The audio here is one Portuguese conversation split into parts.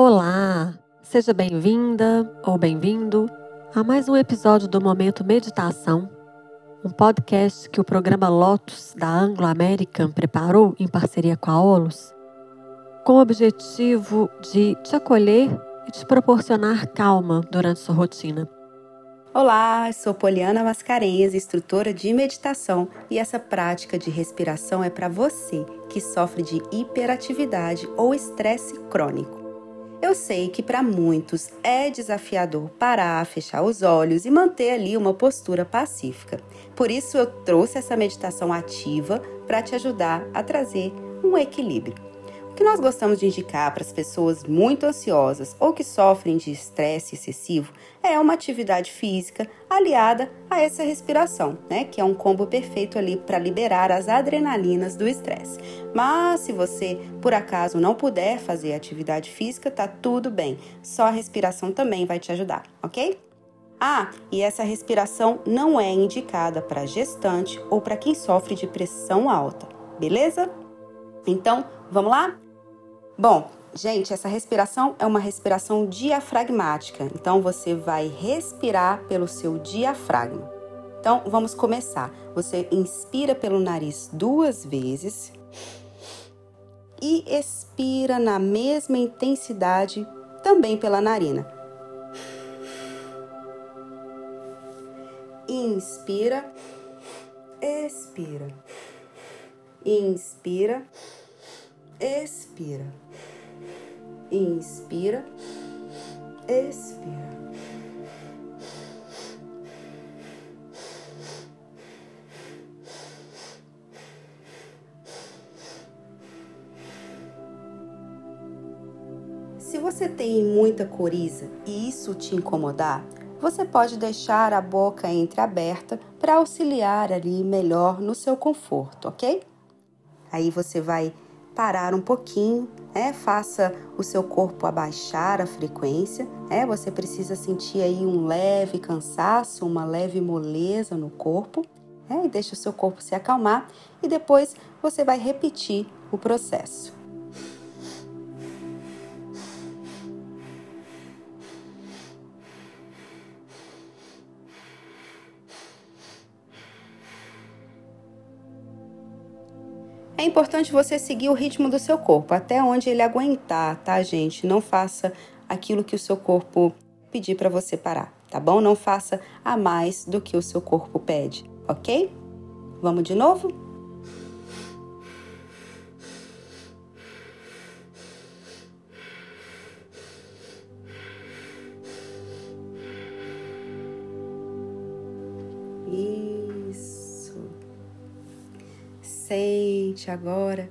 Olá! Seja bem-vinda ou bem-vindo a mais um episódio do Momento Meditação, um podcast que o programa Lotus da Anglo American preparou em parceria com a OLUS, com o objetivo de te acolher e te proporcionar calma durante sua rotina. Olá, sou Poliana Mascarenhas, instrutora de meditação, e essa prática de respiração é para você que sofre de hiperatividade ou estresse crônico. Eu sei que para muitos é desafiador parar, fechar os olhos e manter ali uma postura pacífica. Por isso eu trouxe essa meditação ativa para te ajudar a trazer um equilíbrio que nós gostamos de indicar para as pessoas muito ansiosas ou que sofrem de estresse excessivo é uma atividade física aliada a essa respiração, né? Que é um combo perfeito ali para liberar as adrenalinas do estresse. Mas se você por acaso não puder fazer atividade física, tá tudo bem. Só a respiração também vai te ajudar, ok? Ah, e essa respiração não é indicada para gestante ou para quem sofre de pressão alta, beleza? Então, vamos lá? Bom, gente, essa respiração é uma respiração diafragmática. Então você vai respirar pelo seu diafragma. Então vamos começar. Você inspira pelo nariz duas vezes e expira na mesma intensidade também pela narina. Inspira, expira. Inspira, expira. Inspira, expira. Se você tem muita coriza e isso te incomodar, você pode deixar a boca entreaberta para auxiliar ali melhor no seu conforto, ok? Aí você vai parar um pouquinho, né? Faça o seu corpo abaixar a frequência, né? Você precisa sentir aí um leve cansaço, uma leve moleza no corpo, né? E deixa o seu corpo se acalmar e depois você vai repetir o processo. É importante você seguir o ritmo do seu corpo, até onde ele aguentar, tá, gente? Não faça aquilo que o seu corpo pedir para você parar, tá bom? Não faça a mais do que o seu corpo pede, ok? Vamos de novo? Sente agora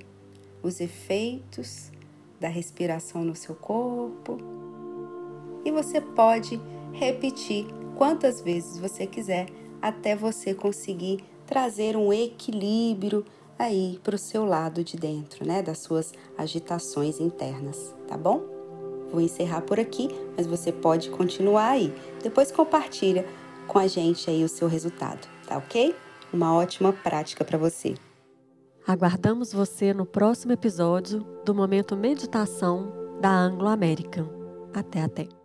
os efeitos da respiração no seu corpo e você pode repetir quantas vezes você quiser até você conseguir trazer um equilíbrio aí para o seu lado de dentro, né, das suas agitações internas, tá bom? Vou encerrar por aqui, mas você pode continuar aí. Depois compartilha com a gente aí o seu resultado, tá ok? Uma ótima prática para você. Aguardamos você no próximo episódio do Momento Meditação da Anglo American. Até até!